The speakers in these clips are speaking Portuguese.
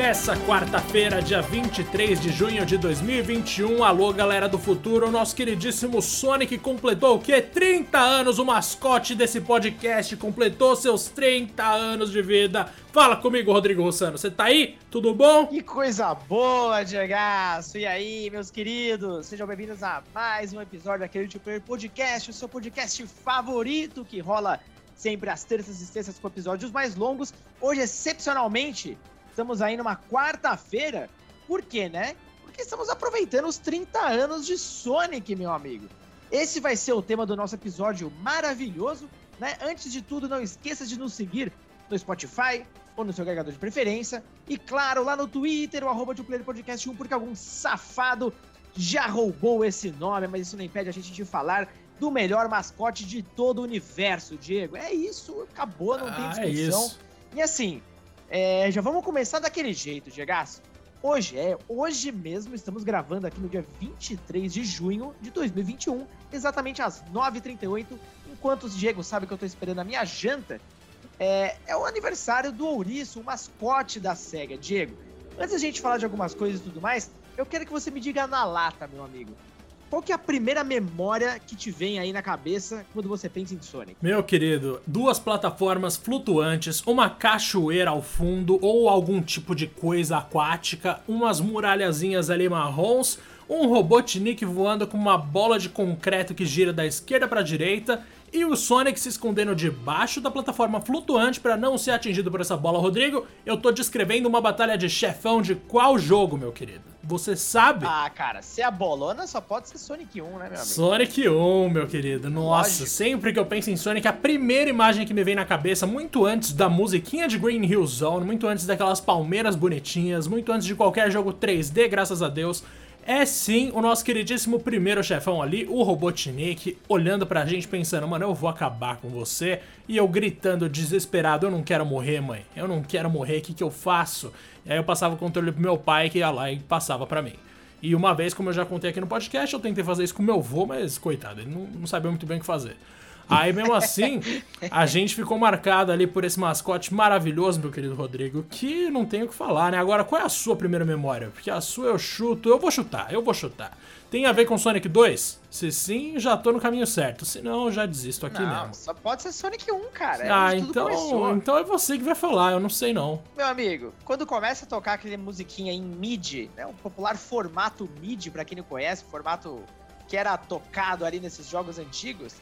Nessa quarta-feira, dia 23 de junho de 2021, alô galera do futuro, o nosso queridíssimo Sonic completou o quê? 30 anos, o mascote desse podcast completou seus 30 anos de vida. Fala comigo, Rodrigo Rossano, você tá aí? Tudo bom? Que coisa boa, Diego! E aí, meus queridos? Sejam bem-vindos a mais um episódio daquele Player Podcast, o seu podcast favorito que rola sempre às terças e sextas com episódios mais longos. Hoje, excepcionalmente, estamos aí numa quarta-feira. Por quê, né? Porque estamos aproveitando os 30 anos de Sonic, meu amigo. Esse vai ser o tema do nosso episódio maravilhoso, né? Antes de tudo, não esqueça de nos seguir no Spotify ou no seu agregador de preferência. E claro, lá no Twitter, o arroba de Podcast 1, porque algum safado já roubou esse nome, mas isso não impede a gente de falar do melhor mascote de todo o universo, Diego. É isso, acabou, não tem Ah, é discussão. isso. e assim, é, já vamos começar daquele jeito, Diego. Hoje é, hoje mesmo estamos gravando aqui no dia 23 de junho de 2021, exatamente às 9h38, enquanto o Diego sabe que eu tô esperando a minha janta. É, é o aniversário do Ouriço, o mascote da SEGA. Diego, antes da gente falar de algumas coisas e tudo mais, eu quero que você me diga na lata, meu amigo. Qual que é a primeira memória que te vem aí na cabeça quando você pensa em Sonic? Meu querido, duas plataformas flutuantes, uma cachoeira ao fundo ou algum tipo de coisa aquática, umas muralhazinhas ali marrons, um Robotnik voando com uma bola de concreto que gira da esquerda para a direita e o Sonic se escondendo debaixo da plataforma flutuante para não ser atingido por essa bola. Rodrigo, eu tô descrevendo uma batalha de chefão de qual jogo, meu querido? Você sabe? Ah, cara, se é a bolona só pode ser Sonic 1, né, meu amigo? Sonic 1, meu querido. Nossa, Lógico. sempre que eu penso em Sonic, a primeira imagem que me vem na cabeça, muito antes da musiquinha de Green Hill Zone, muito antes daquelas palmeiras bonitinhas, muito antes de qualquer jogo 3D, graças a Deus, é sim o nosso queridíssimo primeiro chefão ali, o Robotnik, olhando pra gente pensando, mano, eu vou acabar com você. E eu gritando desesperado, eu não quero morrer, mãe. Eu não quero morrer, o que, que eu faço? E aí eu passava o controle pro meu pai, que ia lá e passava pra mim. E uma vez, como eu já contei aqui no podcast, eu tentei fazer isso com meu avô, mas coitado, ele não, não sabia muito bem o que fazer. Aí mesmo assim, a gente ficou marcado ali por esse mascote maravilhoso, meu querido Rodrigo, que não tenho o que falar, né? Agora, qual é a sua primeira memória? Porque a sua eu chuto, eu vou chutar, eu vou chutar. Tem a ver com Sonic 2? Se sim, já tô no caminho certo. Se não, já desisto aqui não, mesmo. só pode ser Sonic 1, cara. É ah, então, começou. então é você que vai falar, eu não sei não. Meu amigo, quando começa a tocar aquele musiquinha em MIDI, né, o popular formato MIDI, pra quem não conhece, formato que era tocado ali nesses jogos antigos,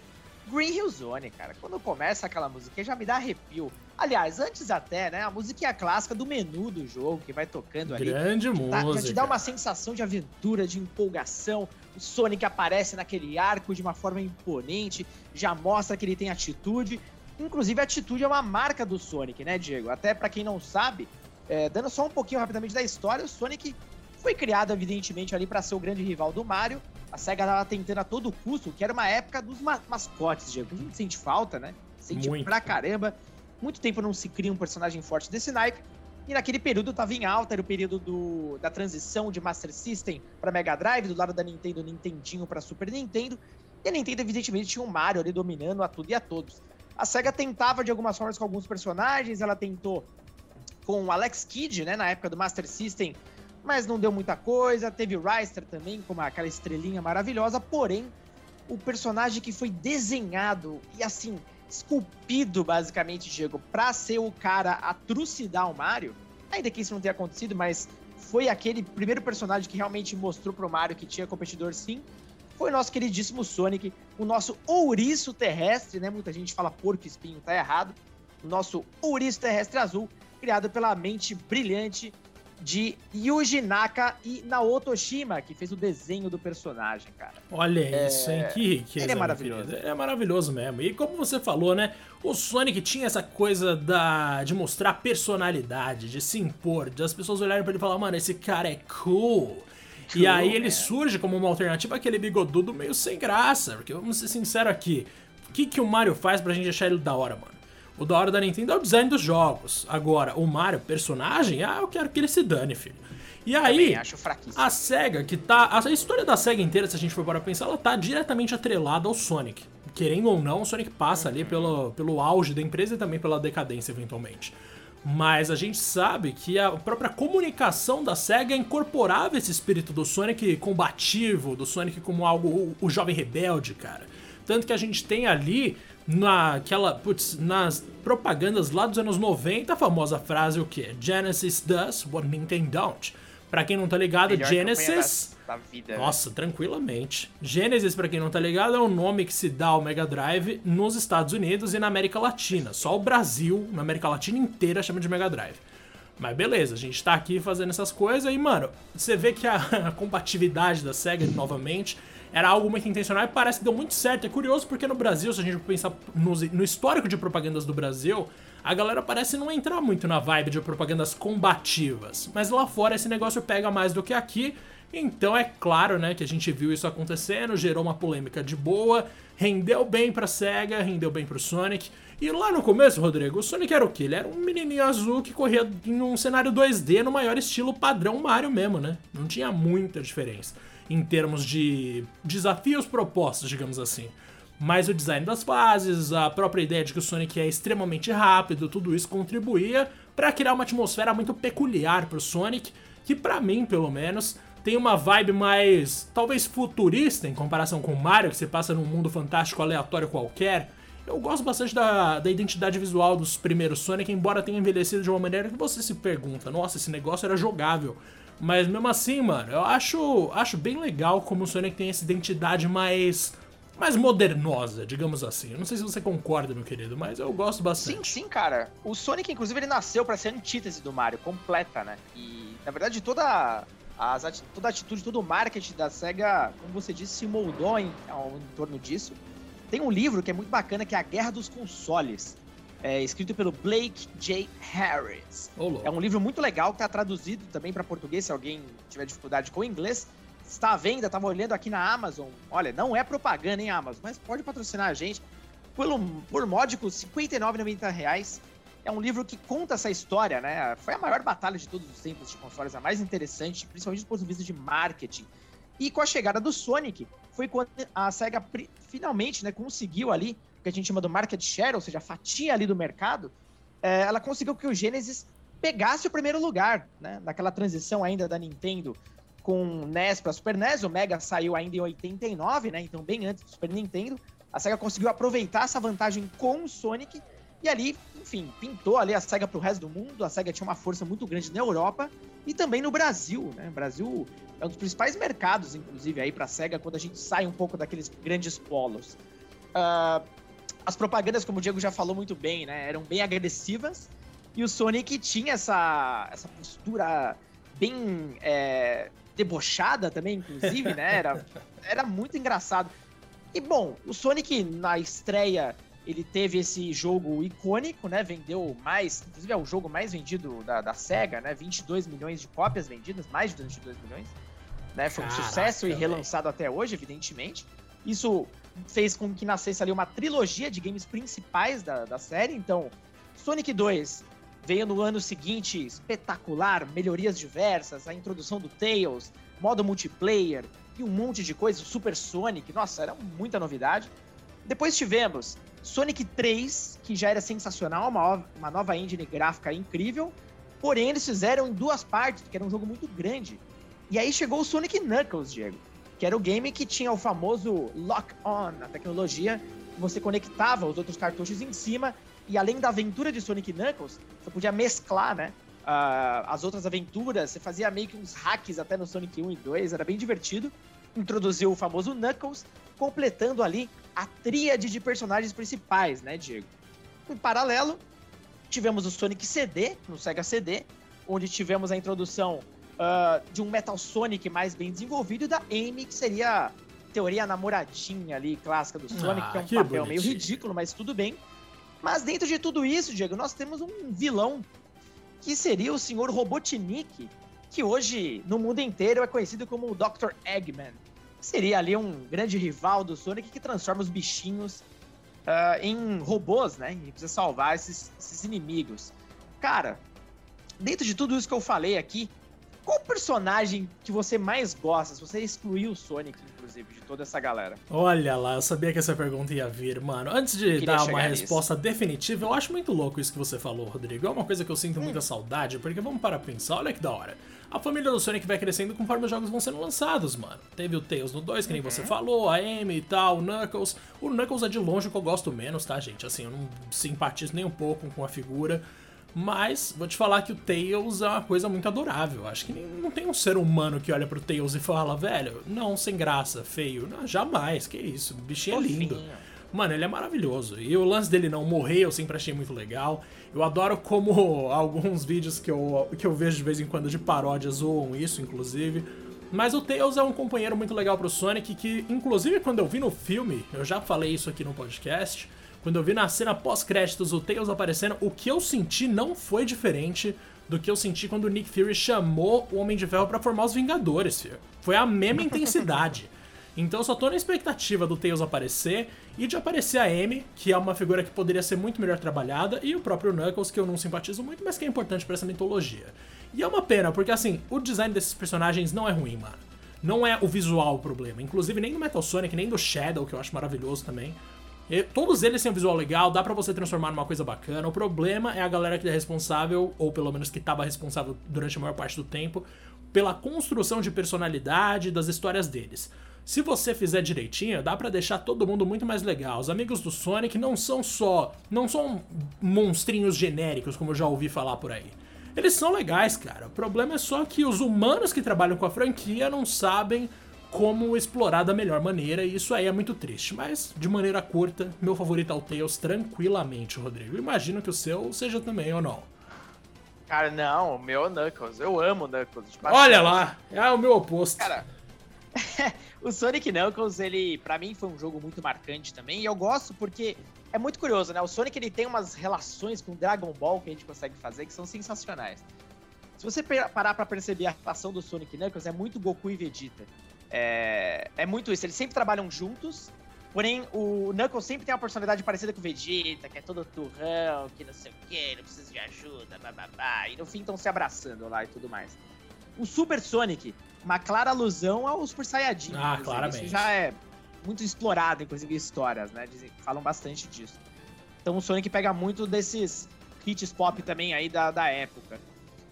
Green Hill Zone, cara. Quando começa aquela musiquinha, já me dá arrepio. Aliás, antes até, né, a musiquinha clássica do menu do jogo, que vai tocando ali. Grande Tá, música. já te dá uma sensação de aventura, de empolgação. O Sonic aparece naquele arco de uma forma imponente, já mostra que ele tem atitude. Inclusive, a atitude é uma marca do Sonic, né, Diego? Até pra quem não sabe, é, dando só um pouquinho rapidamente da história, o Sonic foi criado, evidentemente, ali pra ser o grande rival do Mario. A SEGA tava tentando a todo custo, que era uma época dos ma- mascotes, Diego. A gente sente falta, né? Sente Muito. pra caramba. Muito tempo não se cria um personagem forte desse naipe. E naquele período tava em alta, era o período do, da transição de Master System para Mega Drive, do lado da Nintendo, Nintendinho para Super Nintendo. E a Nintendo, evidentemente, tinha um Mario ali dominando a tudo e a todos. A SEGA tentava de algumas formas com alguns personagens, ela tentou com o Alex Kidd, né, na época do Master System, mas não deu muita coisa. Teve o Ryster também, com uma- aquela estrelinha maravilhosa, porém, o personagem que foi desenhado e assim, esculpido, basicamente, Diego, pra ser o cara a trucidar o Mario, ainda que isso não tenha acontecido, mas foi aquele primeiro personagem que realmente mostrou pro Mario que tinha competidor sim. Foi o nosso queridíssimo Sonic, o nosso ouriço terrestre, né? Muita gente fala porco espinho, tá errado. O nosso ouriço terrestre azul, criado pela mente brilhante de Yuji Naka e Naoto Oshima, que fez o desenho do personagem, cara. Olha isso, hein? Que riqueza. Ele é meu maravilhoso. É maravilhoso mesmo. E como você falou, né? O Sonic tinha essa coisa da de mostrar personalidade, de se impor, de as pessoas olharem pra ele e falar, mano, esse cara é cool. e Cool, aí ele é. surge como uma alternativa àquele bigodudo meio sem graça. Porque vamos ser sinceros aqui. O que, que o Mario faz pra gente achar ele da hora, mano? O da hora da Nintendo é o design dos jogos. Agora, o Mario, personagem, ah, eu quero que ele se dane, filho. E aí, a SEGA, que tá. A história da SEGA inteira, se a gente for para pensar, ela tá diretamente atrelada ao Sonic. Querendo ou não, o Sonic passa ali pelo, pelo auge da empresa e também pela decadência, eventualmente. Mas a gente sabe que a própria comunicação da SEGA incorporava esse espírito do Sonic combativo, do Sonic como algo, o jovem rebelde, cara. Tanto que a gente tem ali naquela, putz, nas propagandas lá dos anos 90, a famosa frase o que? Genesis does what Nintendo don't. Pra quem não tá ligado, Melhor Genesis. Da, da vida, né? Nossa, né? tranquilamente. Genesis, pra quem não tá ligado, é o nome que se dá ao Mega Drive nos Estados Unidos e na América Latina. Só o Brasil, na América Latina inteira, chama de Mega Drive. Mas beleza, a gente tá aqui fazendo essas coisas e, mano, você vê que a, a compatibilidade da SEGA, novamente, era algo muito intencional e parece que deu muito certo. É curioso porque no Brasil, se a gente pensar no, no histórico de propagandas do Brasil, a galera parece não entrar muito na vibe de propagandas combativas. Mas lá fora esse negócio pega mais do que aqui. Então é claro, né, que a gente viu isso acontecendo, gerou uma polêmica de boa, rendeu bem pra SEGA, rendeu bem pro Sonic. E lá no começo, Rodrigo, o Sonic era o quê? Ele era um menininho azul que corria em um cenário 2D no maior estilo padrão Mario mesmo, né? Não tinha muita diferença em termos de desafios propostos, digamos assim. Mas o design das fases, a própria ideia de que o Sonic é extremamente rápido, tudo isso contribuía para criar uma atmosfera muito peculiar para o Sonic, que para mim, pelo menos, tem uma vibe mais talvez futurista em comparação com o Mario, que você passa num mundo fantástico aleatório qualquer. Eu gosto bastante da, da identidade visual dos primeiros Sonic, embora tenha envelhecido de uma maneira que você se pergunta: nossa, esse negócio era jogável. Mas mesmo assim, mano, eu acho, acho bem legal como o Sonic tem essa identidade mais mais modernosa, digamos assim. Eu não sei se você concorda, meu querido, mas eu gosto bastante. Sim, sim, cara. O Sonic, inclusive, ele nasceu para ser a antítese do Mario, completa, né? E, na verdade, toda, as, toda a atitude, todo o marketing da SEGA, como você disse, se moldou em, em torno disso. Tem um livro que é muito bacana, que é A Guerra dos Consoles. É escrito pelo Blake J. Harris. Oh, é um livro muito legal que está traduzido também para português, se alguém tiver dificuldade com o inglês está à venda, tava olhando aqui na Amazon. Olha, não é propaganda, hein, Amazon, mas pode patrocinar a gente. Pelo, por módicos R$ 59,90. É um livro que conta essa história, né? Foi a maior batalha de todos os tempos de consoles, a mais interessante, principalmente do ponto de vista de marketing. E com a chegada do Sonic, foi quando a SEGA finalmente né, conseguiu ali, o que a gente chama do market share, ou seja, a fatia ali do mercado, é, ela conseguiu que o Genesis pegasse o primeiro lugar, né? Naquela transição ainda da Nintendo com NES para Super NES, o Mega saiu ainda em 89, né? Então bem antes do Super Nintendo. A Sega conseguiu aproveitar essa vantagem com o Sonic e ali, enfim, pintou ali a Sega para o resto do mundo. A Sega tinha uma força muito grande na Europa e também no Brasil, né? O Brasil é um dos principais mercados, inclusive, aí para a Sega quando a gente sai um pouco daqueles grandes polos. Uh, as propagandas, como o Diego já falou muito bem, né? Eram bem agressivas e o Sonic tinha essa, essa postura bem é, debochada também, inclusive, né? Era, era muito engraçado. E bom, o Sonic na estreia ele teve esse jogo icônico, né? Vendeu mais, inclusive é o jogo mais vendido da, da SEGA, né? 22 milhões de cópias vendidas, mais de 22 milhões. Né? Foi um Caraca, sucesso e relançado até hoje, evidentemente. Isso fez com que nascesse ali uma trilogia de games principais da, da série. Então, Sonic 2 Veio no ano seguinte espetacular, melhorias diversas, a introdução do Tails, modo multiplayer e um monte de coisa, Super Sonic, nossa, era muita novidade. Depois tivemos Sonic 3, que já era sensacional, uma, uma nova engine gráfica incrível, porém eles fizeram em duas partes, porque era um jogo muito grande. E aí chegou o Sonic Knuckles, Diego, que era o game que tinha o famoso lock-on, a tecnologia, você conectava os outros cartuchos em cima e além da aventura de Sonic Knuckles, você podia mesclar, né? Uh, as outras aventuras, você fazia meio que uns hacks até no Sonic 1 e 2, era bem divertido. Introduziu o famoso Knuckles, completando ali a tríade de personagens principais, né, Diego? Em paralelo, tivemos o Sonic CD, no Sega CD, onde tivemos a introdução uh, de um Metal Sonic mais bem desenvolvido e da Amy, que seria teoria namoradinha ali, clássica do Sonic, ah, que é um papel bonitinho. meio ridículo, mas tudo bem. Mas dentro de tudo isso, Diego, nós temos um vilão que seria o Sr. Robotnik, que hoje no mundo inteiro é conhecido como o Dr. Eggman. Seria ali um grande rival do Sonic que transforma os bichinhos uh, em robôs, né? E precisa salvar esses, esses inimigos. Cara, dentro de tudo isso que eu falei aqui, qual personagem que você mais gosta? Se você excluir o Sonic, inclusive, de toda essa galera. Olha lá, eu sabia que essa pergunta ia vir, mano. Antes de dar uma resposta nisso. definitiva, eu acho muito louco isso que você falou, Rodrigo. É uma coisa que eu sinto hum. muita saudade, porque vamos para pensar, olha que da hora. A família do Sonic vai crescendo conforme os jogos vão sendo lançados, mano. Teve o Tails no 2, que nem uhum. você falou, a Amy e tal, o Knuckles. O Knuckles é de longe o que eu gosto menos, tá, gente? Assim, eu não simpatizo nem um pouco com a figura. Mas vou te falar que o Tails é uma coisa muito adorável. Acho que não tem um ser humano que olha pro Tails e fala, velho, não, sem graça, feio. Não, jamais, que isso, o bichinho é lindo. Mano, ele é maravilhoso. E o lance dele não morrer eu sempre achei muito legal. Eu adoro como alguns vídeos que eu, que eu vejo de vez em quando de paródia zoam isso, inclusive. Mas o Tails é um companheiro muito legal pro Sonic que, inclusive, quando eu vi no filme, eu já falei isso aqui no podcast, quando eu vi na cena pós-créditos o Tails aparecendo, o que eu senti não foi diferente do que eu senti quando o Nick Fury chamou o Homem de Ferro para formar os Vingadores, filho. Foi a mesma intensidade. Então eu só tô na expectativa do Tails aparecer e de aparecer a Amy, que é uma figura que poderia ser muito melhor trabalhada, e o próprio Knuckles, que eu não simpatizo muito, mas que é importante para essa mitologia. E é uma pena, porque assim, o design desses personagens não é ruim, mano. Não é o visual o problema. Inclusive, nem do Metal Sonic, nem do Shadow, que eu acho maravilhoso também. Todos eles têm um visual legal, dá para você transformar numa coisa bacana. O problema é a galera que é responsável, ou pelo menos que estava responsável durante a maior parte do tempo, pela construção de personalidade das histórias deles. Se você fizer direitinho, dá para deixar todo mundo muito mais legal. Os amigos do Sonic não são só, não são monstrinhos genéricos como eu já ouvi falar por aí. Eles são legais, cara. O problema é só que os humanos que trabalham com a franquia não sabem como explorar da melhor maneira, e isso aí é muito triste. Mas, de maneira curta, meu favorito é o Tails tranquilamente, Rodrigo. Imagino que o seu seja também, ou não? Cara, não, o meu é Knuckles. Eu amo Knuckles. Olha lá, é o meu oposto. Cara, o Sonic Knuckles, ele, para mim, foi um jogo muito marcante também, e eu gosto porque é muito curioso, né? O Sonic, ele tem umas relações com Dragon Ball que a gente consegue fazer que são sensacionais. Se você parar pra perceber a relação do Sonic Knuckles, é muito Goku e Vegeta. É, é muito isso, eles sempre trabalham juntos, porém o Knuckles sempre tem uma personalidade parecida com o Vegeta, que é todo turrão, que não sei o que, não precisa de ajuda, bababá, e no fim estão se abraçando lá e tudo mais. O Super Sonic, uma clara alusão ao Super Saiyajin. Ah, claramente. Isso já é muito explorado, inclusive histórias, né? Dizem, falam bastante disso. Então o Sonic pega muito desses hits pop também aí da, da época.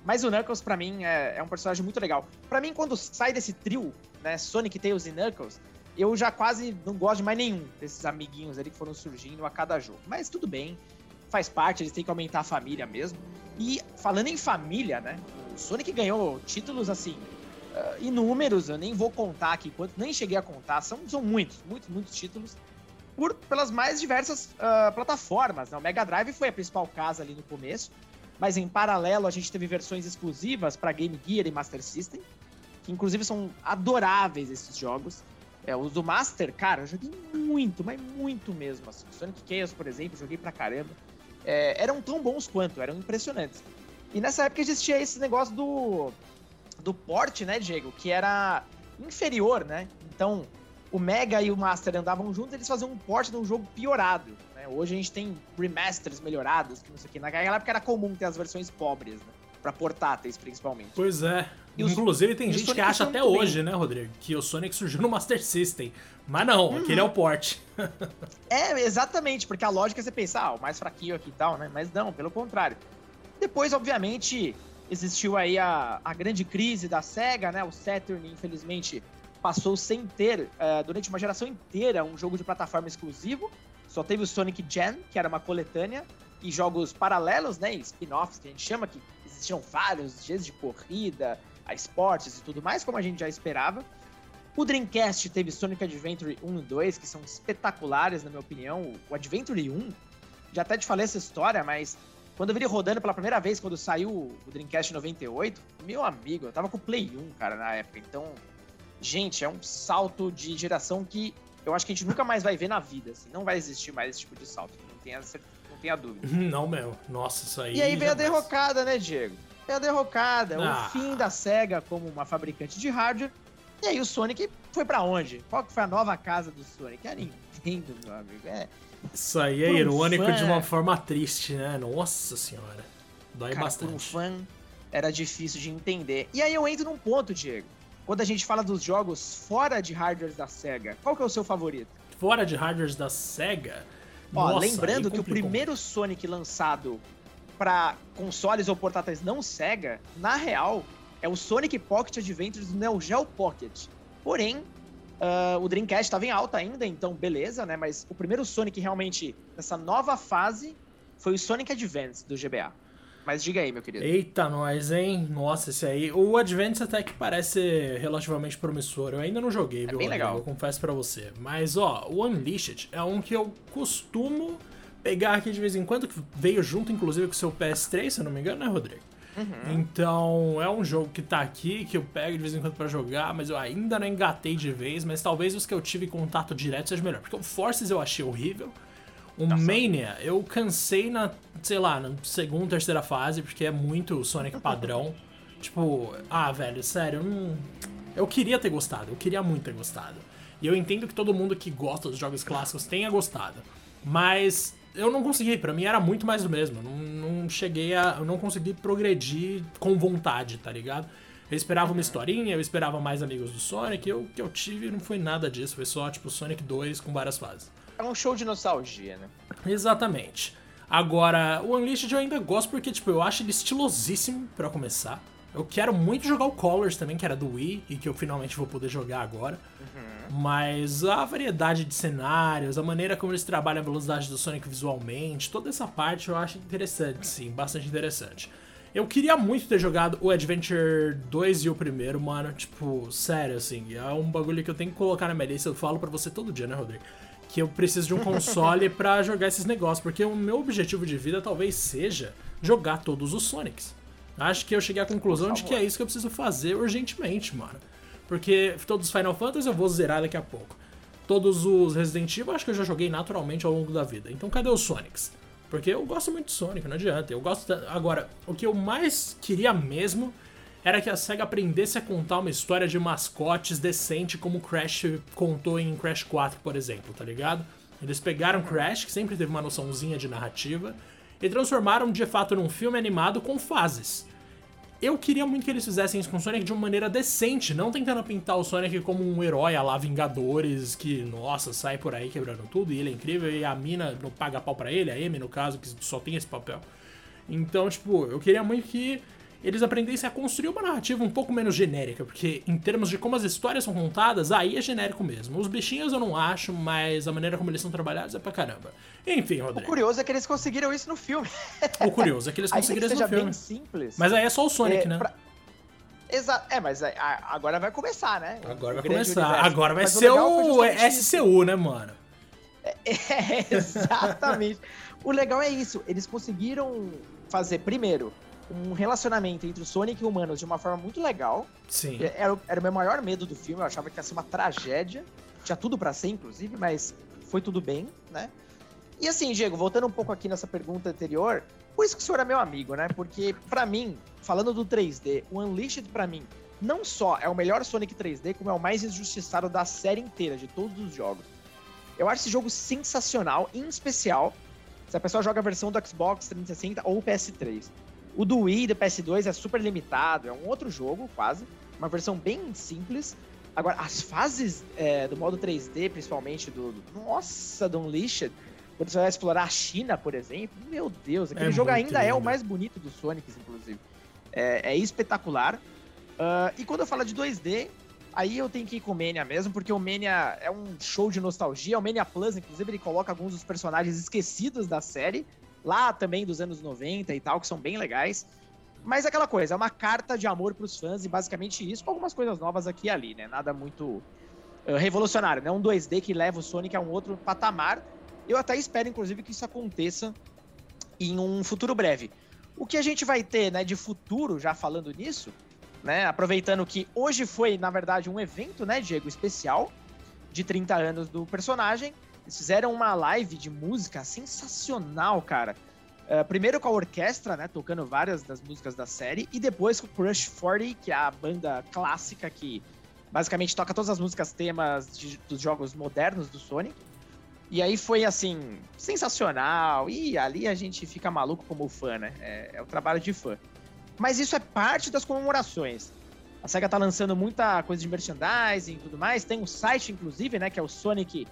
Mas o Knuckles, para mim, é, é, um personagem muito legal. para mim, quando sai desse trio, né, Sonic, Tails e Knuckles, eu já quase não gosto de mais nenhum desses amiguinhos ali que foram surgindo a cada jogo. Mas tudo bem, faz parte, eles têm que aumentar a família mesmo. E falando em família, né, o Sonic ganhou títulos assim, uh, inúmeros, eu nem vou contar aqui quantos, nem cheguei a contar, são, são muitos, muitos, muitos títulos. Por, pelas mais diversas uh, plataformas. Né? O Mega Drive foi a principal casa ali no começo, mas em paralelo a gente teve versões exclusivas para Game Gear e Master System, que inclusive são adoráveis esses jogos. É, os do Master, cara, eu joguei muito, mas muito mesmo. Assim. Sonic Chaos, por exemplo, joguei pra caramba. É, eram tão bons quanto, eram impressionantes. E nessa época existia esse negócio do, do porte, né, Diego? Que era inferior, né? Então, o Mega e o Master andavam juntos, eles faziam um porte de um jogo piorado. Né? Hoje a gente tem remasters melhorados, que não sei o que. Naquela época era comum ter as versões pobres, né? Pra portáteis, principalmente. Pois é. E Inclusive, tem gente que acha até hoje, bem. né, Rodrigo, que o Sonic surgiu no Master System. Mas não, uhum. aquele é o port. é, exatamente, porque a lógica é você pensar, ah, o mais fraquinho aqui e tal, né? Mas não, pelo contrário. Depois, obviamente, existiu aí a, a grande crise da SEGA, né? O Saturn, infelizmente, passou sem ter, uh, durante uma geração inteira, um jogo de plataforma exclusivo. Só teve o Sonic Gen, que era uma coletânea, e jogos paralelos, né? Spin-offs, que a gente chama, que existiam vários, dias de corrida, a esportes e tudo mais, como a gente já esperava. O Dreamcast teve Sonic Adventure 1 e 2, que são espetaculares, na minha opinião. O Adventure 1, já até te falei essa história, mas quando eu vi ele rodando pela primeira vez, quando saiu o Dreamcast 98, meu amigo, eu tava com o Play 1, cara, na época. Então, gente, é um salto de geração que eu acho que a gente nunca mais vai ver na vida. Assim. Não vai existir mais esse tipo de salto. Não tenha, não tenha dúvida. Não, meu. Nossa, isso aí. E aí vem a derrocada, né, Diego? É a derrocada, ah. o fim da SEGA como uma fabricante de hardware. E aí o Sonic foi para onde? Qual que foi a nova casa do Sonic? A Nintendo, meu amigo. É. Isso aí é irônico fã, de uma forma triste, né? Nossa senhora. Dói cara, bastante. um fã era difícil de entender. E aí eu entro num ponto, Diego. Quando a gente fala dos jogos fora de hardwares da SEGA, qual que é o seu favorito? Fora de hardwares da SEGA? Ó, Nossa, lembrando que o primeiro Sonic lançado para consoles ou portáteis não SEGA, na real, é o Sonic Pocket Adventures do Neo Geo Pocket. Porém, uh, o Dreamcast estava em alta ainda, então beleza, né? Mas o primeiro Sonic realmente nessa nova fase foi o Sonic Advance do GBA. Mas diga aí, meu querido. Eita, nós, hein? Nossa, esse aí. O Advance até que parece relativamente promissor. Eu ainda não joguei, é viu? Bem legal. Eu confesso para você. Mas, ó, o Unleashed é um que eu costumo pegar aqui de vez em quando, que veio junto, inclusive, com o seu PS3, se eu não me engano, né, Rodrigo? Uhum. Então, é um jogo que tá aqui, que eu pego de vez em quando para jogar, mas eu ainda não engatei de vez, mas talvez os que eu tive contato direto seja melhor. Porque o Forces eu achei horrível. O Nossa. Mania, eu cansei na, sei lá, na segunda, terceira fase, porque é muito Sonic padrão. tipo, ah, velho, sério, eu. Eu queria ter gostado, eu queria muito ter gostado. E eu entendo que todo mundo que gosta dos jogos clássicos tenha gostado. Mas eu não consegui, para mim era muito mais do mesmo. Não, não cheguei a. Eu não consegui progredir com vontade, tá ligado? Eu esperava uma historinha, eu esperava mais amigos do Sonic, e o que eu tive não foi nada disso, foi só tipo Sonic 2 com várias fases. É um show de nostalgia, né? Exatamente. Agora, o Unleashed eu ainda gosto porque, tipo, eu acho ele estilosíssimo para começar. Eu quero muito jogar o Colors também, que era do Wii, e que eu finalmente vou poder jogar agora. Uhum. Mas a variedade de cenários, a maneira como eles trabalham a velocidade do Sonic visualmente, toda essa parte eu acho interessante, sim, bastante interessante. Eu queria muito ter jogado o Adventure 2 e o primeiro, mano. Tipo, sério, assim, é um bagulho que eu tenho que colocar na minha lista. Eu falo para você todo dia, né, Rodrigo? Que eu preciso de um console para jogar esses negócios, porque o meu objetivo de vida talvez seja jogar todos os Sonics. Acho que eu cheguei à conclusão de que é isso que eu preciso fazer urgentemente, mano. Porque todos os Final Fantasy eu vou zerar daqui a pouco. Todos os Resident Evil acho que eu já joguei naturalmente ao longo da vida. Então cadê os Sonics? Porque eu gosto muito de Sonic, não adianta. Eu gosto. Da... Agora, o que eu mais queria mesmo era que a SEGA aprendesse a contar uma história de mascotes decente como Crash contou em Crash 4, por exemplo, tá ligado? Eles pegaram Crash, que sempre teve uma noçãozinha de narrativa, e transformaram de fato num filme animado com fases. Eu queria muito que eles fizessem isso com o Sonic de uma maneira decente, não tentando pintar o Sonic como um herói a lá Vingadores, que, nossa, sai por aí quebrando tudo, e ele é incrível, e a mina não paga pau pra ele, a Amy no caso, que só tem esse papel. Então, tipo, eu queria muito que eles aprendessem a construir uma narrativa um pouco menos genérica, porque em termos de como as histórias são contadas, aí é genérico mesmo. Os bichinhos eu não acho, mas a maneira como eles são trabalhados é pra caramba. Enfim, Rodrigo. O curioso é que eles conseguiram isso no filme. o curioso é que eles conseguiram isso no filme. Bem simples. Mas aí é só o Sonic, é, né? Pra... Exato. É, mas agora vai começar, né? Agora vai começar. Universo. Agora vai mas ser o, o SCU, né, mano? É, é, exatamente. o legal é isso. Eles conseguiram fazer, primeiro, um relacionamento entre o Sonic e humanos de uma forma muito legal. Sim. Era, era o meu maior medo do filme, eu achava que ia ser uma tragédia. Tinha tudo para ser, inclusive, mas foi tudo bem, né? E assim, Diego, voltando um pouco aqui nessa pergunta anterior, por isso que o senhor é meu amigo, né? Porque, para mim, falando do 3D, o Unleashed, para mim, não só é o melhor Sonic 3D, como é o mais injustiçado da série inteira, de todos os jogos. Eu acho esse jogo sensacional, em especial se a pessoa joga a versão do Xbox 360 ou PS3. O do Wii do PS2 é super limitado, é um outro jogo, quase. Uma versão bem simples. Agora, as fases é, do modo 3D, principalmente do. Nossa, do Unleashed. Quando você vai explorar a China, por exemplo, meu Deus, aquele é jogo ainda lindo. é o mais bonito dos Sonics, inclusive. É, é espetacular. Uh, e quando eu falo de 2D, aí eu tenho que ir com o Mania mesmo, porque o Mania é um show de nostalgia. O Mania Plus, inclusive, ele coloca alguns dos personagens esquecidos da série lá também dos anos 90 e tal, que são bem legais. Mas é aquela coisa, é uma carta de amor pros fãs e basicamente isso, com algumas coisas novas aqui e ali, né? Nada muito uh, revolucionário, né? Um 2D que leva o Sonic a um outro patamar. Eu até espero, inclusive, que isso aconteça em um futuro breve. O que a gente vai ter, né, de futuro, já falando nisso, né? Aproveitando que hoje foi, na verdade, um evento, né, Diego, especial de 30 anos do personagem. Eles fizeram uma live de música sensacional, cara. Uh, primeiro com a orquestra, né, tocando várias das músicas da série, e depois com o Crush 40, que é a banda clássica que basicamente toca todas as músicas temas de, dos jogos modernos do Sonic. E aí foi assim, sensacional. E ali a gente fica maluco como fã, né? É, é o trabalho de fã. Mas isso é parte das comemorações. A SEGA tá lançando muita coisa de merchandising e tudo mais. Tem um site, inclusive, né, que é o Sonic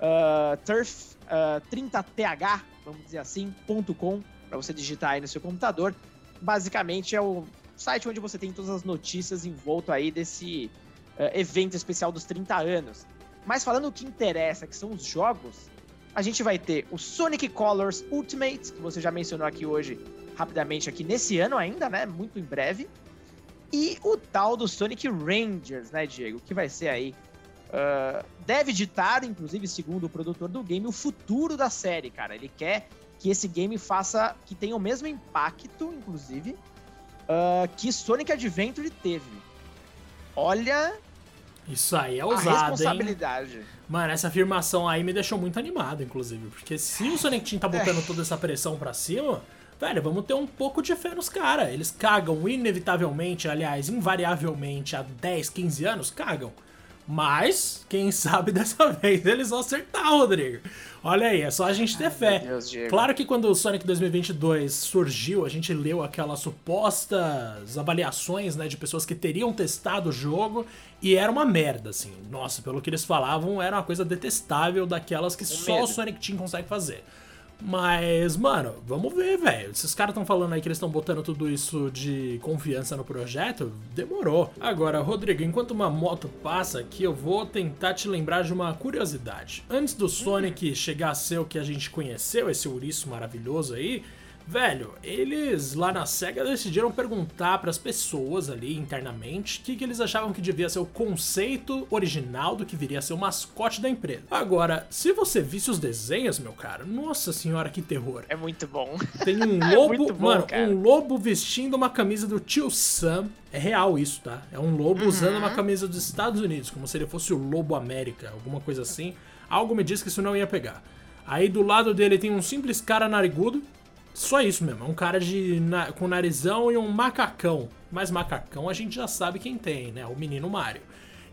uh, Turf uh, 30th, vamos dizer assim, .com, para você digitar aí no seu computador. Basicamente é o site onde você tem todas as notícias em volta aí desse uh, evento especial dos 30 anos. Mas falando o que interessa, que são os jogos, a gente vai ter o Sonic Colors Ultimate, que você já mencionou aqui hoje rapidamente aqui nesse ano ainda, né? Muito em breve. E o tal do Sonic Rangers, né, Diego? Que vai ser aí. Uh, deve ditar, inclusive, segundo o produtor do game, o futuro da série, cara. Ele quer que esse game faça. que tenha o mesmo impacto, inclusive, uh, que Sonic Adventure teve. Olha. Isso aí é ousado, a responsabilidade. Hein? Mano, essa afirmação aí me deixou muito animado, inclusive. Porque se o Sonic Team tá botando é. toda essa pressão pra cima, velho, vamos ter um pouco de fé nos caras. Eles cagam inevitavelmente, aliás, invariavelmente, há 10, 15 anos, cagam. Mas, quem sabe dessa vez eles vão acertar, Rodrigo. Olha aí, é só a gente ter Ai, fé. Deus, claro que quando o Sonic 2022 surgiu, a gente leu aquelas supostas avaliações, né, de pessoas que teriam testado o jogo e era uma merda, assim. Nossa, pelo que eles falavam, era uma coisa detestável daquelas que só medo. o Sonic Team consegue fazer. Mas, mano, vamos ver, velho. Se os caras estão falando aí que eles estão botando tudo isso de confiança no projeto, demorou. Agora, Rodrigo, enquanto uma moto passa aqui, eu vou tentar te lembrar de uma curiosidade. Antes do Sonic chegar a ser o que a gente conheceu, esse ouriço maravilhoso aí, Velho, eles lá na SEGA decidiram perguntar para as pessoas ali internamente o que, que, eles achavam que devia ser o conceito original do que viria a ser o mascote da empresa. Agora, se você visse os desenhos, meu cara, nossa senhora, que terror. É muito bom. Tem um lobo, é bom, mano, cara. um lobo vestindo uma camisa do tio Sam. É real isso, tá? É um lobo uhum. usando uma camisa dos Estados Unidos, como se ele fosse o Lobo América, alguma coisa assim. Algo me diz que isso não ia pegar. Aí do lado dele tem um simples cara narigudo, só isso mesmo, é um cara de na, com narizão e um macacão. Mas macacão a gente já sabe quem tem, né? O menino Mario.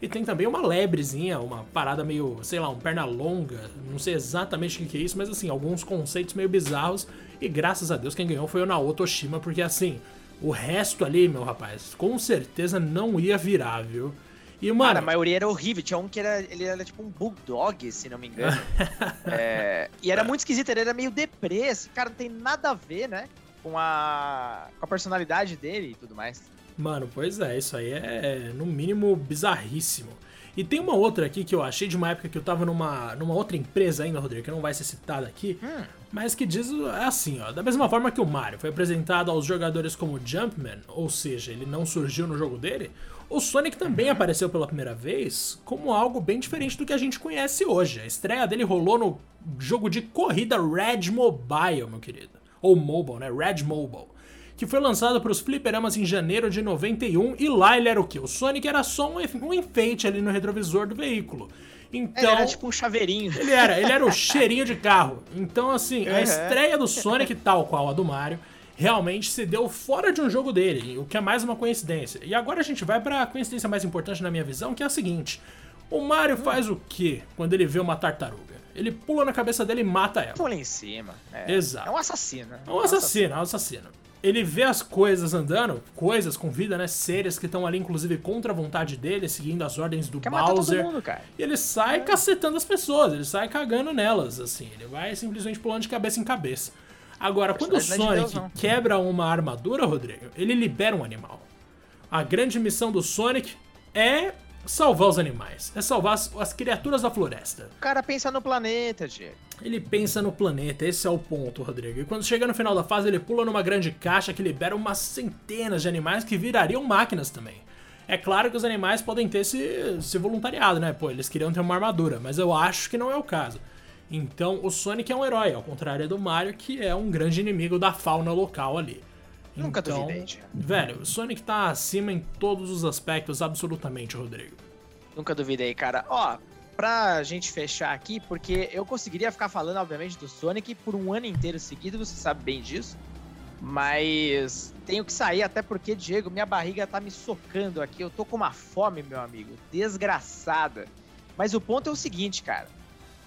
E tem também uma lebrezinha, uma parada meio, sei lá, um perna longa. Não sei exatamente o que é isso, mas assim, alguns conceitos meio bizarros. E graças a Deus quem ganhou foi o Naoto Oshima, porque assim, o resto ali, meu rapaz, com certeza não ia virar, viu? E, mano, Cara, a maioria era horrível. Tinha um que era, ele era tipo um bulldog, se não me engano. é, e era muito esquisito, ele era meio deprê. Esse cara não tem nada a ver, né? Com a, com a personalidade dele e tudo mais. Mano, pois é, isso aí é no mínimo bizarríssimo. E tem uma outra aqui que eu achei de uma época que eu tava numa, numa outra empresa ainda, Rodrigo, que não vai ser citada aqui, hum. mas que diz é assim, ó, da mesma forma que o Mario foi apresentado aos jogadores como Jumpman, ou seja, ele não surgiu no jogo dele, o Sonic também apareceu pela primeira vez como algo bem diferente do que a gente conhece hoje. A estreia dele rolou no jogo de corrida Red Mobile, meu querido. Ou Mobile, né? Red Mobile. Que foi lançado para os fliperamas em janeiro de 91 e lá ele era o quê? O Sonic era só um enfeite ali no retrovisor do veículo. Então, ele era tipo um chaveirinho. Ele era, ele era o cheirinho de carro. Então, assim, a estreia do Sonic, tal qual a do Mario, realmente se deu fora de um jogo dele, o que é mais uma coincidência. E agora a gente vai para a coincidência mais importante na minha visão, que é a seguinte: o Mario hum. faz o que quando ele vê uma tartaruga? Ele pula na cabeça dele e mata ela. Pula em cima. É. Exato. É um assassino. É um assassino, é um assassino. Ele vê as coisas andando, coisas com vida, né? Seres que estão ali, inclusive, contra a vontade dele, seguindo as ordens do Quer Bowser. Mundo, e ele sai é. cacetando as pessoas, ele sai cagando nelas, assim. Ele vai simplesmente pulando de cabeça em cabeça. Agora, quando o Sonic Deus, quebra uma armadura, Rodrigo, ele libera um animal. A grande missão do Sonic é salvar os animais, é salvar as, as, criaturas da floresta. O cara pensa no planeta, Diego. Ele pensa no planeta, esse é o ponto, Rodrigo. E quando chega no final da fase, ele pula numa grande caixa que libera umas centenas de animais que virariam máquinas também. É claro que os animais podem ter se, se voluntariado, né? Pô, eles queriam ter uma armadura, mas eu acho que não é o caso. Então o Sonic é um herói, ao contrário do Mario, que é um grande inimigo da fauna local ali. Nunca então, duvidei. Velho, o Sonic tá acima em todos os aspectos, absolutamente, Rodrigo. Nunca duvidei, cara. Ó, pra gente fechar aqui, porque eu conseguiria ficar falando, obviamente, do Sonic por um ano inteiro seguido, você sabe bem disso. Mas tenho que sair, até porque, Diego, minha barriga tá me socando aqui. Eu tô com uma fome, meu amigo, desgraçada. Mas o ponto é o seguinte, cara.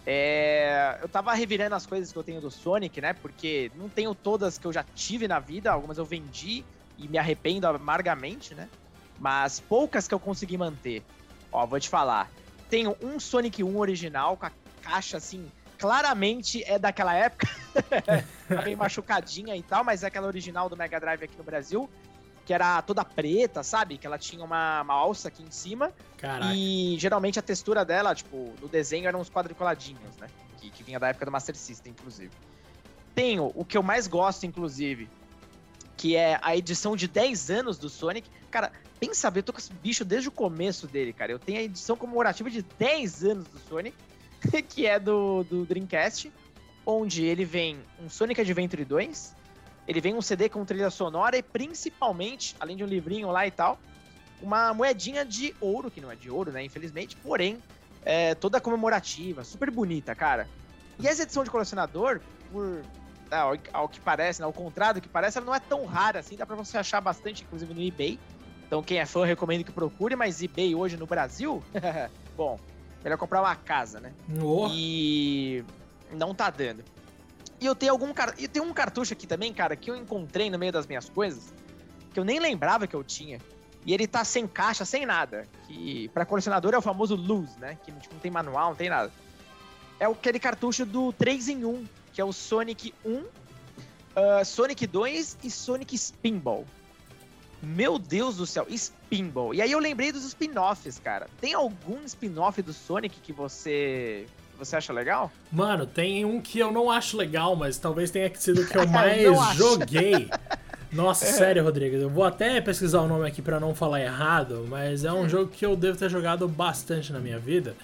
É, eu tava revirando as coisas que eu tenho do Sonic, né? Porque não tenho todas que eu já tive na vida, algumas eu vendi e me arrependo amargamente, né? Mas poucas que eu consegui manter. Ó, vou te falar. Tenho um Sonic 1 original com a caixa assim, claramente é daquela época. tá bem machucadinha e tal, mas é aquela original do Mega Drive aqui no Brasil. Que era toda preta, sabe? Que ela tinha uma, uma alça aqui em cima. Caraca. E geralmente a textura dela, tipo, no desenho eram uns quadriculadinhos, né? Que, que vinha da época do Master System, inclusive. Tenho o que eu mais gosto, inclusive, que é a edição de 10 anos do Sonic. Cara, pensa saber, eu tô com esse bicho desde o começo dele, cara. Eu tenho a edição comemorativa de 10 anos do Sonic, que é do, do Dreamcast, onde ele vem um Sonic Adventure 2, ele vem um CD com trilha sonora e principalmente, além de um livrinho lá e tal, uma moedinha de ouro, que não é de ouro, né, infelizmente, porém, é toda comemorativa, super bonita, cara. E essa edição de colecionador, por ao, ao, que parece, né, ao contrário do que parece, ela não é tão rara assim, dá pra você achar bastante, inclusive no eBay. Então quem é fã, recomendo que procure, mas eBay hoje no Brasil, bom, melhor comprar uma casa, né? Oh. E não tá dando. E eu tenho algum car... e tem um cartucho aqui também, cara, que eu encontrei no meio das minhas coisas, que eu nem lembrava que eu tinha. E ele tá sem caixa, sem nada. Que para colecionador é o famoso lose, né? Que tipo, não tem manual, não tem nada. É aquele cartucho do 3 em 1, que é o Sonic 1, uh, Sonic 2 e Sonic Spinball. Meu Deus do céu, Spinball. E aí eu lembrei dos spin-offs, cara. Tem algum spin-off do Sonic que você você acha legal? Mano, tem um que eu não acho legal, mas talvez tenha sido o que eu mais joguei. Nossa, é. sério, Rodrigo. Eu vou até pesquisar o nome aqui para não falar errado, mas é um hum. jogo que eu devo ter jogado bastante na minha vida,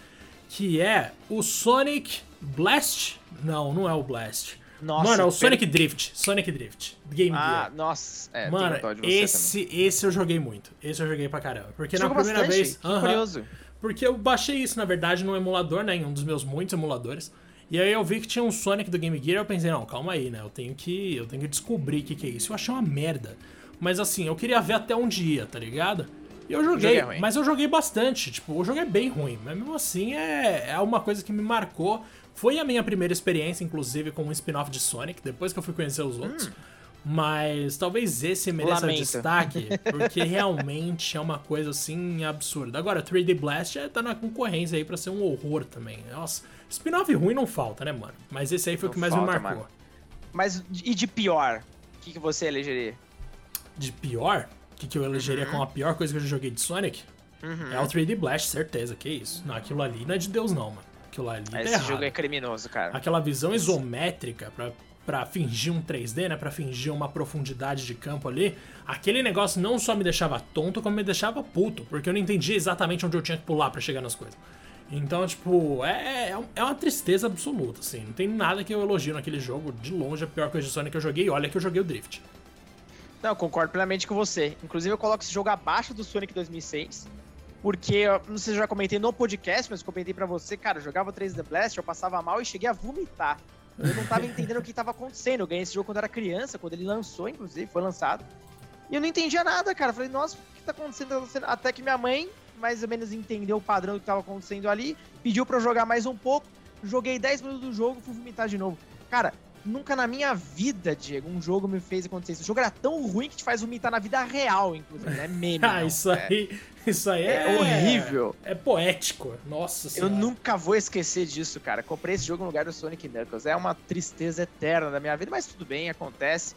que é o Sonic Blast. Não, não é o Blast. Nossa, Mano, é o Sonic Drift. Sonic Drift. Game Ah, Gear. nossa. É, Mano, esse, esse eu joguei muito. Esse eu joguei pra caramba. Porque na primeira bastante? vez. Uh -huh, curioso. Porque eu baixei isso, na verdade, no emulador, né? Em um dos meus muitos emuladores. E aí eu vi que tinha um Sonic do Game Gear e eu pensei, não, calma aí, né? Eu tenho que, eu tenho que descobrir o que, que é isso. Eu achei uma merda. Mas assim, eu queria ver até onde ia, tá ligado? E eu joguei, joguei mas eu joguei bastante. Tipo, o jogo é bem ruim. Mas mesmo assim é, é uma coisa que me marcou. Foi a minha primeira experiência, inclusive, com um spin-off de Sonic, depois que eu fui conhecer os outros. Hum. Mas talvez esse mereça Lamento. destaque, porque realmente é uma coisa assim absurda. Agora, 3D Blast é, tá na concorrência aí pra ser um horror também. Nossa, spin-off ruim não falta, né, mano? Mas esse aí foi não o que mais falta, me marcou. Mano. Mas e de pior? O que, que você elegeria? De pior? O que, que eu elegeria uhum. como a pior coisa que eu já joguei de Sonic? Uhum. É o 3D Blast, certeza, que isso. Não, aquilo ali não é de Deus não, mano. Aquilo ali Esse tá jogo é criminoso, cara. Aquela visão isométrica pra para fingir um 3D, né, para fingir uma profundidade de campo ali, aquele negócio não só me deixava tonto, como me deixava puto, porque eu não entendia exatamente onde eu tinha que pular para chegar nas coisas. Então, tipo, é, é, é uma tristeza absoluta, assim. Não tem nada que eu elogio naquele jogo. De longe, a pior coisa de Sonic que eu joguei. Olha que eu joguei o Drift. Não, eu concordo plenamente com você. Inclusive, eu coloco esse jogo abaixo do Sonic 2006. Porque, não sei se eu já comentei no podcast, mas comentei pra você, cara, eu jogava 3D Blast, eu passava mal e cheguei a vomitar. Eu não tava entendendo o que tava acontecendo. Eu ganhei esse jogo quando era criança, quando ele lançou, inclusive, foi lançado. E eu não entendia nada, cara. falei, nossa, o que tá acontecendo? Até que minha mãe, mais ou menos, entendeu o padrão do que tava acontecendo ali, pediu pra eu jogar mais um pouco. Joguei 10 minutos do jogo, fui vomitar de novo. Cara, nunca na minha vida, Diego, um jogo me fez acontecer isso. O jogo era tão ruim que te faz vomitar na vida real, inclusive, né? Meme. ah, não, isso é. aí. Isso aí é, é horrível. É poético. Nossa senhora. Eu nunca vou esquecer disso, cara. Comprei esse jogo no lugar do Sonic Knuckles. É uma tristeza eterna da minha vida, mas tudo bem, acontece.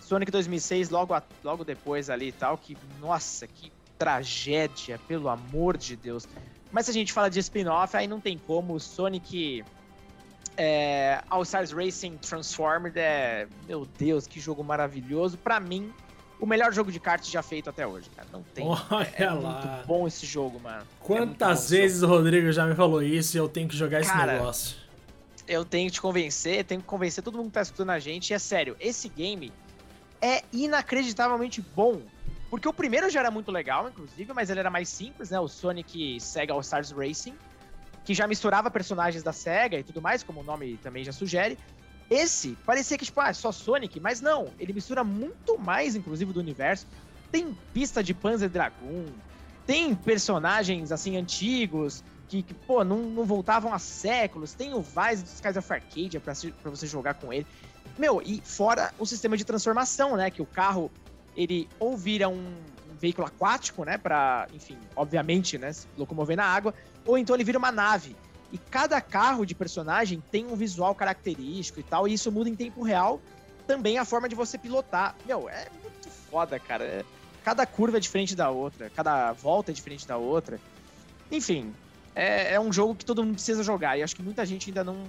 Sonic 2006, logo, a, logo depois ali e tal, que, nossa, que tragédia, pelo amor de Deus. Mas se a gente fala de spin-off, aí não tem como. O Sonic é, All Stars Racing Transformed é. Meu Deus, que jogo maravilhoso. Para mim, o melhor jogo de kart já feito até hoje, cara. Não tem. Olha é, é muito bom esse jogo, mano. É Quantas é vezes o Rodrigo já me falou isso e eu tenho que jogar cara, esse negócio? Eu tenho que te convencer, tenho que convencer todo mundo que tá escutando a gente. E é sério, esse game é inacreditavelmente bom. Porque o primeiro já era muito legal, inclusive, mas ele era mais simples, né? O Sonic Sega All Stars Racing que já misturava personagens da SEGA e tudo mais, como o nome também já sugere. Esse parecia que, tipo, ah, é só Sonic, mas não, ele mistura muito mais, inclusive, do universo. Tem pista de Panzer Dragoon, tem personagens, assim, antigos, que, que pô, não, não, voltavam há séculos. Tem o Vice dos Skies of Arcadia pra, pra você jogar com ele. Meu, e fora o sistema de transformação, né? Que o carro ele ou vira um, um veículo aquático, né, para, enfim, obviamente, né, se locomover na água, ou então ele vira uma nave. E cada carro de personagem tem um visual característico e tal, e isso muda em tempo real também a forma de você pilotar. Meu, é muito foda, cara. É, cada curva é diferente da outra, cada volta é diferente da outra. Enfim, é, é, um jogo que todo mundo precisa jogar, e acho que muita gente ainda não,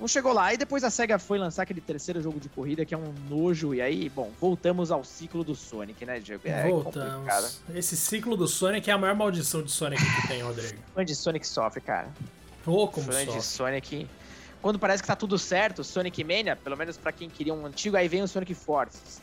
não chegou lá. E depois a SEGA foi lançar aquele terceiro jogo de corrida, que é um nojo, e aí, bom, voltamos ao ciclo do Sonic, né, Diego? É voltamos. Complicado. Esse ciclo do Sonic é a maior maldição de Sonic que tem, Rodrigo. Fã de Sonic sofre, cara. Ô, oh, como Fã de Sonic quando parece que tá tudo certo, Sonic Mania, pelo menos para quem queria um antigo, aí vem o Sonic Forces.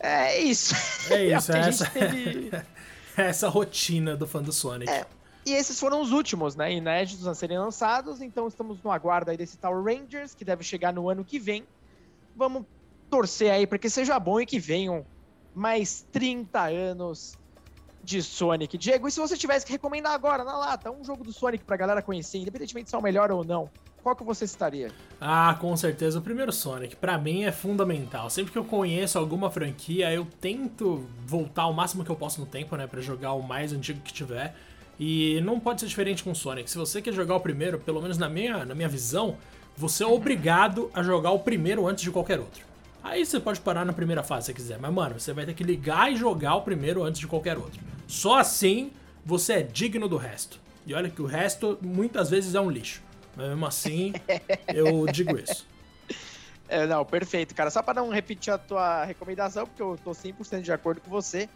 É isso. É isso, é, essa, teve... essa rotina do fã do Sonic. É. E esses foram os últimos, né, inéditos a serem lançados, então estamos no aguardo aí desse tal Rangers, que deve chegar no ano que vem. Vamos torcer aí para que seja bom e que venham mais 30 anos de Sonic. Diego, e se você tivesse que recomendar agora, na lata, um jogo do Sonic pra galera conhecer, independentemente se é o melhor ou não, qual que você estaria? Ah, com certeza o primeiro Sonic. Para mim é fundamental. Sempre que eu conheço alguma franquia, eu tento voltar o máximo que eu posso no tempo, né, para jogar o mais antigo que tiver. E não pode ser diferente com o Sonic. Se você quer jogar o primeiro, pelo menos na minha, na minha visão, você é obrigado a jogar o primeiro antes de qualquer outro. Aí você pode parar na primeira fase se quiser, mas mano, você vai ter que ligar e jogar o primeiro antes de qualquer outro. Só assim você é digno do resto. E olha que o resto muitas vezes é um lixo. Mas mesmo assim, eu digo isso. É, não, perfeito, cara. Só para não repetir a tua recomendação, porque eu tô 100% de acordo com você,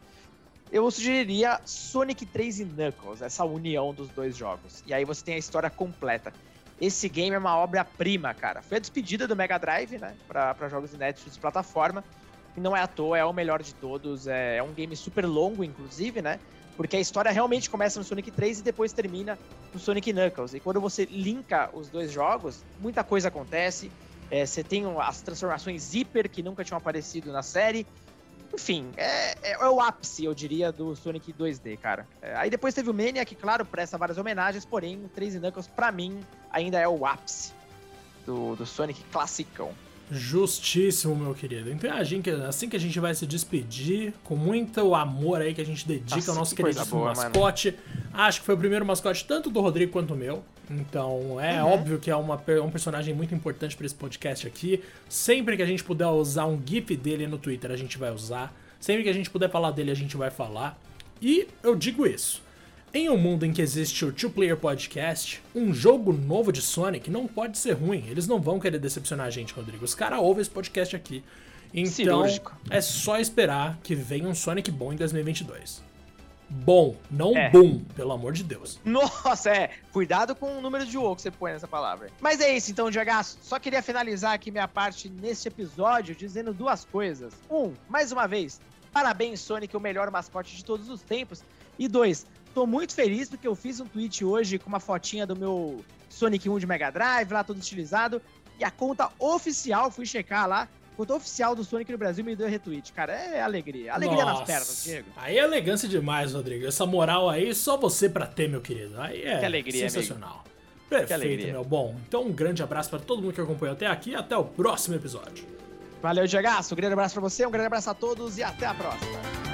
eu sugeriria Sonic 3 e Knuckles, essa união dos dois jogos. E aí você tem a história completa. Esse game é uma obra-prima, cara. Foi a despedida do Mega Drive, né, para jogos inéditos de plataforma. E não é à toa, é o melhor de todos. É, é um game super longo, inclusive, né? Porque a história realmente começa no Sonic 3 e depois termina no Sonic Knuckles. E quando você linka os dois jogos, muita coisa acontece. É, você tem as transformações hiper que nunca tinham aparecido na série. Enfim, é, é, é o ápice, eu diria, do Sonic 2D, cara. É, aí depois teve o Mania, que, claro, presta várias homenagens, porém, o 3 Knuckles, pra mim, ainda é o ápice do, do Sonic classicão. Justíssimo, meu querido. Então, a gente, assim que a gente vai se despedir, com muito amor aí que a gente dedica Nossa, ao nosso que queridíssimo boa, mascote. Mano. Acho que foi o primeiro mascote tanto do Rodrigo quanto o meu. Então, é uhum. óbvio que é uma, um personagem muito importante para esse podcast aqui. Sempre que a gente puder usar um GIF dele no Twitter, a gente vai usar. Sempre que a gente puder falar dele, a gente vai falar. E eu digo isso. Em um mundo em que existe o Two Player Podcast, um jogo novo de Sonic não pode ser ruim. Eles não vão querer decepcionar a gente, Rodrigo. Os caras ouvem esse podcast aqui. Então, Cirúrgico. é só esperar que venha um Sonic bom em 2022. Bom, não é. boom, pelo amor de Deus. Nossa, é. Cuidado com o número de O que você põe nessa palavra. Mas é isso, então, Diego. Só queria finalizar aqui minha parte neste episódio dizendo duas coisas. Um, mais uma vez, parabéns, Sonic, o melhor mascote de todos os tempos. E dois, Tô muito feliz porque eu fiz um tweet hoje com uma fotinha do meu Sonic 1 de Mega Drive, lá todo estilizado. E a conta oficial, fui checar lá, conta oficial do Sonic no Brasil me deu retweet. Cara, é alegria. Alegria Nossa, nas pernas, Diego. Aí é elegância demais, Rodrigo. Essa moral aí, só você pra ter, meu querido. Aí é que alegria, sensacional. Amigo. Perfeito, meu. Bom, então um grande abraço para todo mundo que acompanhou até aqui e até o próximo episódio. Valeu, Diego. Um grande abraço para você, um grande abraço a todos e até a próxima.